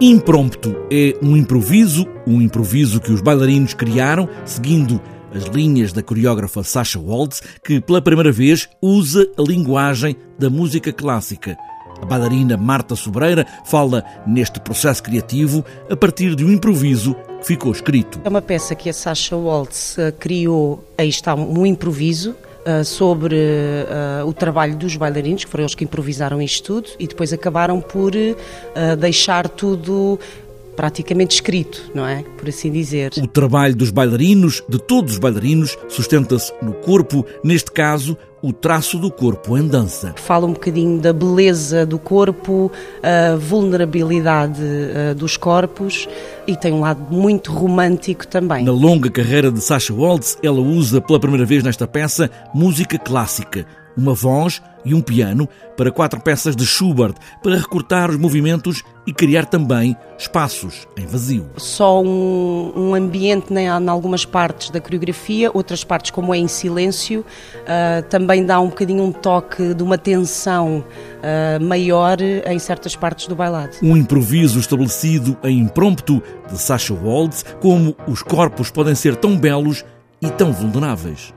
Imprompto é um improviso, um improviso que os bailarinos criaram seguindo as linhas da coreógrafa Sasha Waltz, que pela primeira vez usa a linguagem da música clássica. A bailarina Marta Sobreira fala neste processo criativo a partir de um improviso que ficou escrito. É uma peça que a Sasha Waltz eh, criou, aí está um improviso, Uh, sobre uh, o trabalho dos bailarinos, que foram eles que improvisaram isto tudo, e depois acabaram por uh, deixar tudo praticamente escrito, não é? Por assim dizer. O trabalho dos bailarinos, de todos os bailarinos, sustenta-se no corpo, neste caso, o traço do corpo em dança. Fala um bocadinho da beleza do corpo, a vulnerabilidade dos corpos e tem um lado muito romântico também. Na longa carreira de Sasha Waltz, ela usa pela primeira vez nesta peça música clássica uma voz e um piano para quatro peças de Schubert para recortar os movimentos e criar também espaços em vazio. Só um, um ambiente né, em algumas partes da coreografia, outras partes, como é em silêncio, uh, também dá um bocadinho um toque de uma tensão uh, maior em certas partes do bailado. Um improviso estabelecido em impromptu de Sasha Waltz, como os corpos podem ser tão belos e tão vulneráveis.